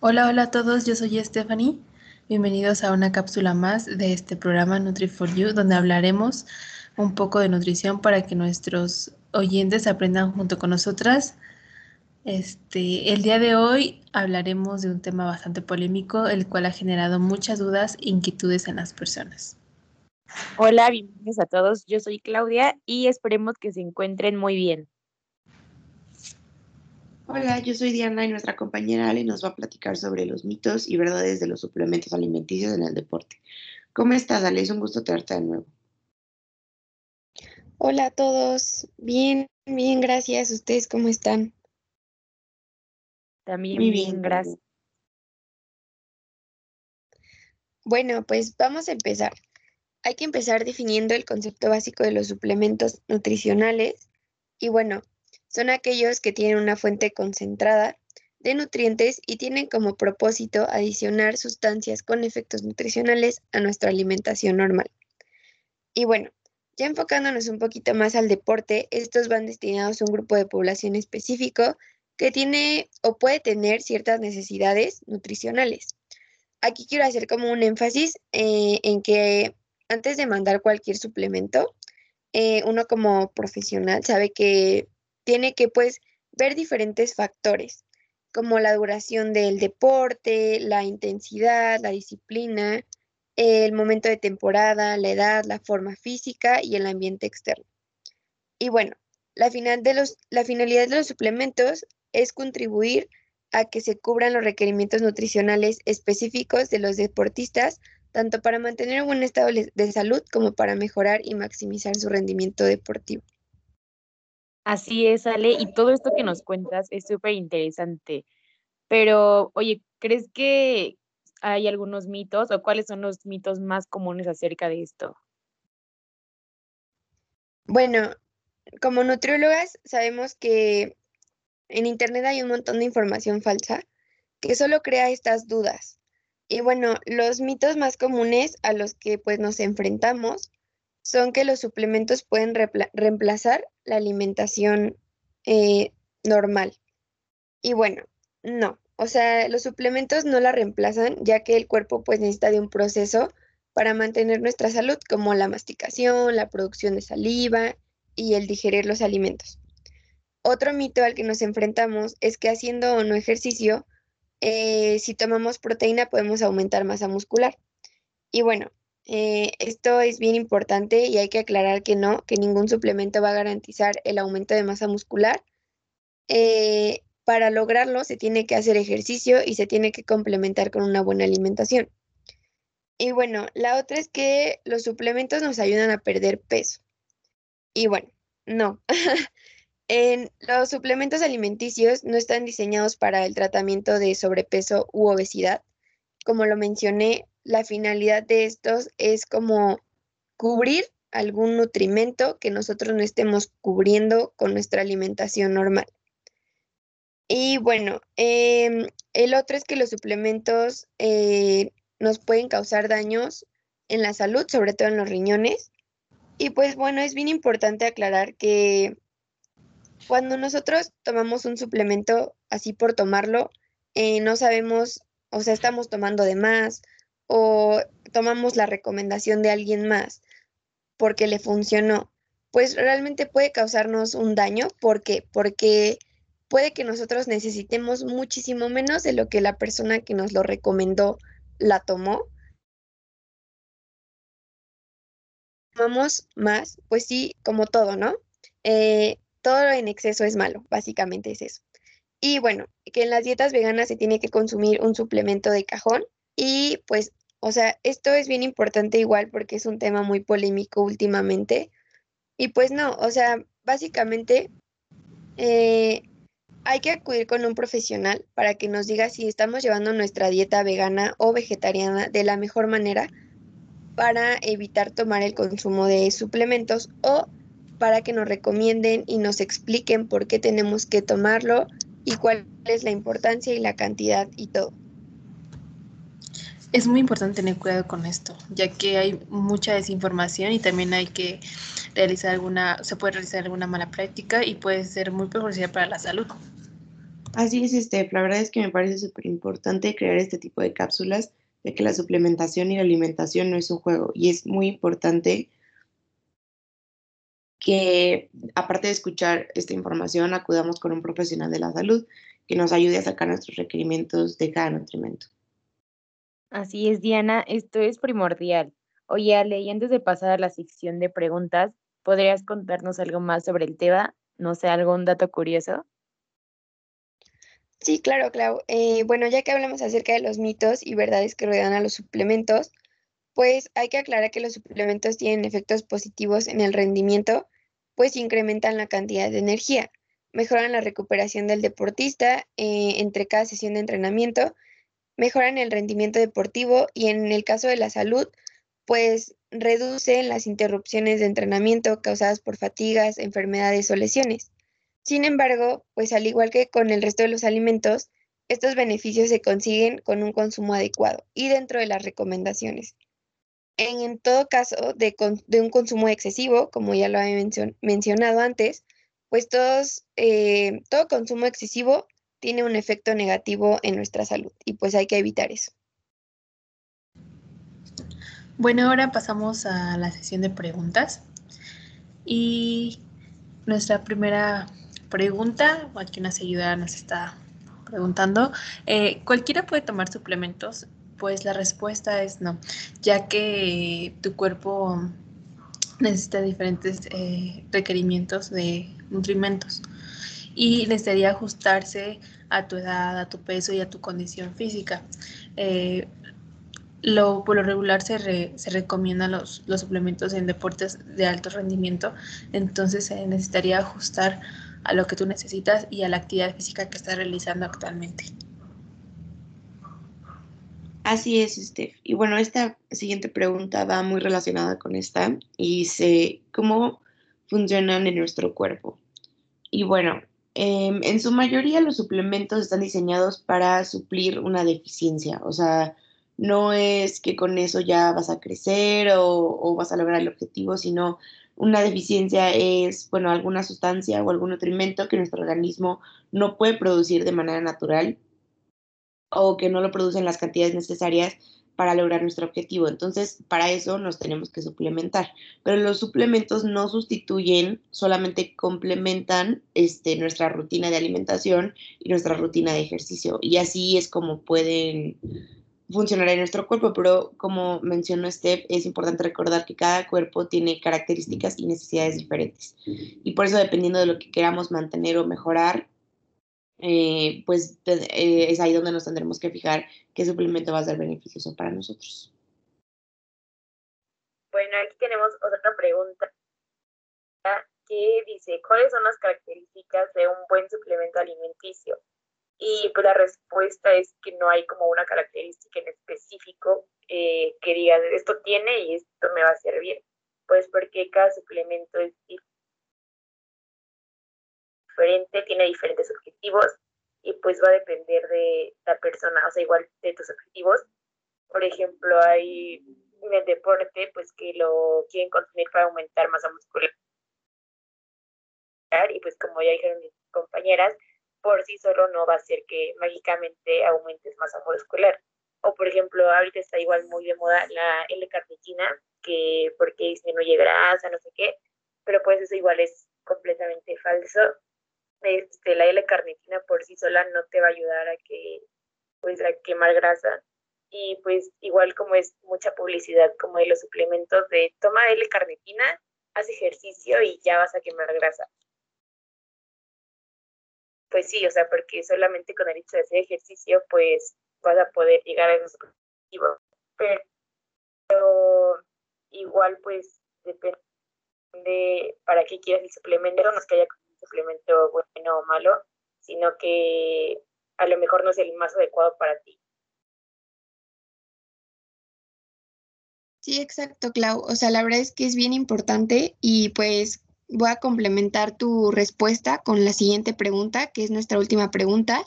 Hola, hola a todos, yo soy Stephanie. Bienvenidos a una cápsula más de este programa Nutri4You, donde hablaremos un poco de nutrición para que nuestros oyentes aprendan junto con nosotras. Este, el día de hoy hablaremos de un tema bastante polémico, el cual ha generado muchas dudas e inquietudes en las personas. Hola, bienvenidos a todos. Yo soy Claudia y esperemos que se encuentren muy bien. Hola, yo soy Diana y nuestra compañera Ale nos va a platicar sobre los mitos y verdades de los suplementos alimenticios en el deporte. ¿Cómo estás, Ale? Es un gusto tenerte de nuevo. Hola a todos. Bien, bien, gracias. ¿Ustedes cómo están? También Muy bien, gracias. Bueno, pues vamos a empezar. Hay que empezar definiendo el concepto básico de los suplementos nutricionales. Y bueno, son aquellos que tienen una fuente concentrada de nutrientes y tienen como propósito adicionar sustancias con efectos nutricionales a nuestra alimentación normal. Y bueno, ya enfocándonos un poquito más al deporte, estos van destinados a un grupo de población específico que tiene o puede tener ciertas necesidades nutricionales. Aquí quiero hacer como un énfasis eh, en que antes de mandar cualquier suplemento, eh, uno como profesional sabe que tiene que pues ver diferentes factores, como la duración del deporte, la intensidad, la disciplina, el momento de temporada, la edad, la forma física y el ambiente externo. Y bueno, la, la finalidad de los suplementos es contribuir a que se cubran los requerimientos nutricionales específicos de los deportistas, tanto para mantener un buen estado de salud como para mejorar y maximizar su rendimiento deportivo. Así es, Ale, y todo esto que nos cuentas es súper interesante. Pero, oye, ¿crees que hay algunos mitos o cuáles son los mitos más comunes acerca de esto? Bueno, como nutriólogas sabemos que en Internet hay un montón de información falsa que solo crea estas dudas. Y bueno, los mitos más comunes a los que pues nos enfrentamos son que los suplementos pueden reemplazar la alimentación eh, normal. Y bueno, no, o sea, los suplementos no la reemplazan ya que el cuerpo pues necesita de un proceso para mantener nuestra salud como la masticación, la producción de saliva y el digerir los alimentos. Otro mito al que nos enfrentamos es que haciendo o no ejercicio, eh, si tomamos proteína podemos aumentar masa muscular. Y bueno, eh, esto es bien importante y hay que aclarar que no, que ningún suplemento va a garantizar el aumento de masa muscular. Eh, para lograrlo se tiene que hacer ejercicio y se tiene que complementar con una buena alimentación. Y bueno, la otra es que los suplementos nos ayudan a perder peso. Y bueno, no. en, los suplementos alimenticios no están diseñados para el tratamiento de sobrepeso u obesidad. Como lo mencioné, la finalidad de estos es como cubrir algún nutrimento que nosotros no estemos cubriendo con nuestra alimentación normal. Y bueno, em, el otro es que los suplementos eh, nos pueden causar daños en la salud, sobre todo en los riñones. Y pues bueno, es bien importante aclarar que cuando nosotros tomamos un suplemento así por tomarlo, eh, no sabemos, o sea, estamos tomando de más o tomamos la recomendación de alguien más porque le funcionó, pues realmente puede causarnos un daño. ¿Por qué? Porque puede que nosotros necesitemos muchísimo menos de lo que la persona que nos lo recomendó la tomó. Tomamos más, pues sí, como todo, ¿no? Eh, todo en exceso es malo, básicamente es eso. Y bueno, que en las dietas veganas se tiene que consumir un suplemento de cajón y pues, o sea, esto es bien importante igual porque es un tema muy polémico últimamente. Y pues no, o sea, básicamente eh, hay que acudir con un profesional para que nos diga si estamos llevando nuestra dieta vegana o vegetariana de la mejor manera para evitar tomar el consumo de suplementos o para que nos recomienden y nos expliquen por qué tenemos que tomarlo y cuál es la importancia y la cantidad y todo. Es muy importante tener cuidado con esto, ya que hay mucha desinformación y también hay que realizar alguna, se puede realizar alguna mala práctica y puede ser muy perjudicial para la salud. Así es, Steph. La verdad es que me parece súper importante crear este tipo de cápsulas, ya que la suplementación y la alimentación no es un juego. Y es muy importante que, aparte de escuchar esta información, acudamos con un profesional de la salud que nos ayude a sacar nuestros requerimientos de cada nutrimento. Así es, Diana, esto es primordial. Oye, Ale, y antes de pasar a la sección de preguntas, ¿podrías contarnos algo más sobre el tema? No sé, algún dato curioso. Sí, claro, Clau. Eh, bueno, ya que hablamos acerca de los mitos y verdades que rodean a los suplementos, pues hay que aclarar que los suplementos tienen efectos positivos en el rendimiento, pues incrementan la cantidad de energía, mejoran la recuperación del deportista eh, entre cada sesión de entrenamiento, mejoran el rendimiento deportivo y en el caso de la salud, pues reducen las interrupciones de entrenamiento causadas por fatigas, enfermedades o lesiones. Sin embargo, pues al igual que con el resto de los alimentos, estos beneficios se consiguen con un consumo adecuado y dentro de las recomendaciones. En, todo caso de, un consumo excesivo, como ya lo había mencionado antes, pues eh, todo consumo excesivo tiene un efecto negativo en nuestra salud y pues hay que evitar eso. Bueno, ahora pasamos a la sesión de preguntas. Y nuestra primera pregunta, aquí una seguidora nos está preguntando, eh, ¿cualquiera puede tomar suplementos? Pues la respuesta es no, ya que tu cuerpo necesita diferentes eh, requerimientos de nutrimentos y necesitaría ajustarse a tu edad, a tu peso y a tu condición física. Eh, lo, por lo regular se, se recomiendan los, los, suplementos en deportes de alto rendimiento, entonces se necesitaría ajustar a lo que tú necesitas y a la actividad física que estás realizando actualmente. Así es, Steph. Y bueno, esta siguiente pregunta va muy relacionada con esta y dice, ¿cómo funcionan en nuestro cuerpo? Y bueno, em, en su mayoría los suplementos están diseñados para suplir una deficiencia, o sea, no es que con eso ya vas a crecer o, o vas a lograr el objetivo, sino una deficiencia es, bueno, alguna sustancia o algún nutrimento que nuestro organismo no puede producir de manera natural o que no lo produce en las cantidades necesarias para lograr nuestro objetivo. Entonces, para eso nos tenemos que suplementar. Pero los suplementos no sustituyen, solamente complementan este, nuestra rutina de alimentación y nuestra rutina de ejercicio. Y así es como pueden funcionará en nuestro cuerpo, pero como mencionó Steph, es importante recordar que cada cuerpo tiene características y necesidades diferentes. Y por eso, dependiendo de lo que queramos mantener o mejorar, eh, pues eh, es ahí donde nos tendremos que fijar qué suplemento va a ser beneficioso para nosotros. Bueno, aquí tenemos otra pregunta que dice, ¿cuáles son las características de un buen suplemento alimenticio? Y pues la respuesta es que no hay como una característica en específico eh, que diga esto tiene y esto me va a servir, pues porque cada suplemento es diferente, tiene diferentes objetivos y pues va a depender de la persona, o sea, igual de tus objetivos. Por ejemplo, hay en el deporte, pues que lo quieren consumir para aumentar masa muscular. Y pues como ya dijeron mis compañeras, por sí solo no va a hacer que mágicamente aumentes masa muscular. O por ejemplo, ahorita está igual muy de moda la L-carnitina, que porque disminuye grasa, no sé qué, pero pues eso igual es completamente falso. Este, la L-carnitina por sí sola no te va a ayudar a que pues a quemar grasa y pues igual como es mucha publicidad como de los suplementos de toma L-carnitina, haz ejercicio y ya vas a quemar grasa pues sí, o sea, porque solamente con el hecho de hacer ejercicio, pues vas a poder llegar a esos objetivos. Pero igual, pues depende para qué quieras el suplemento, no es que haya suplemento bueno o malo, sino que a lo mejor no es el más adecuado para ti. Sí, exacto, Clau. O sea, la verdad es que es bien importante y pues voy a complementar tu respuesta con la siguiente pregunta, que es nuestra última pregunta.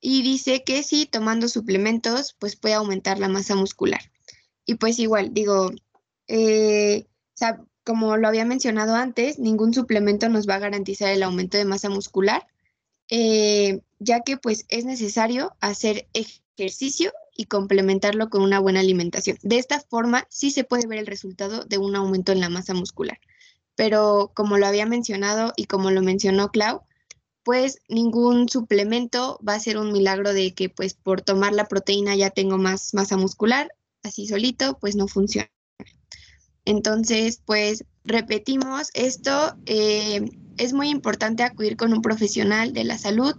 Y dice que si tomando suplementos, pues puede aumentar la masa muscular. Y pues igual, digo, eh, como lo había mencionado antes, ningún suplemento nos va a garantizar el aumento de masa muscular. Eh, ya que pues es necesario hacer ejercicio y complementarlo con una buena alimentación. De esta forma sí se puede ver el resultado de un aumento en la masa muscular. Pero como lo había mencionado y como lo mencionó Clau, pues ningún suplemento va a ser un milagro de que pues por tomar la proteína ya tengo más masa muscular, así solito pues no funciona. Entonces pues repetimos esto, eh, es muy importante acudir con un profesional de la salud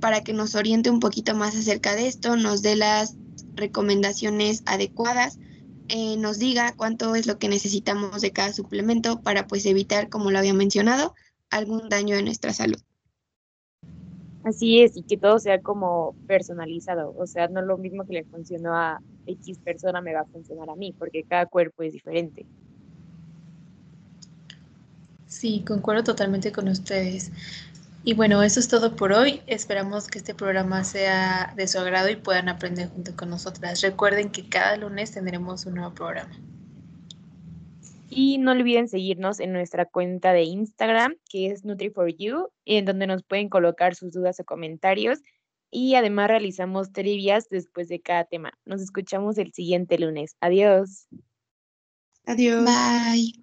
para que nos oriente un poquito más acerca de esto, nos dé las recomendaciones adecuadas, eh, nos diga cuánto es lo que necesitamos de cada suplemento para pues evitar, como lo había mencionado, algún daño en nuestra salud. Así es, y que todo sea como personalizado, o sea, no lo mismo que le funcionó a X persona me va a funcionar a mí, porque cada cuerpo es diferente. Sí, concuerdo totalmente con ustedes. Y bueno, eso es todo por hoy. Esperamos que este programa sea de su agrado y puedan aprender junto con nosotras. Recuerden que cada lunes tendremos un nuevo programa. Y no olviden seguirnos en nuestra cuenta de Instagram, que es Nutri4You, en donde nos pueden colocar sus dudas o comentarios. Y además realizamos trivias después de cada tema. Nos escuchamos el siguiente lunes. Adiós. Adiós. Bye.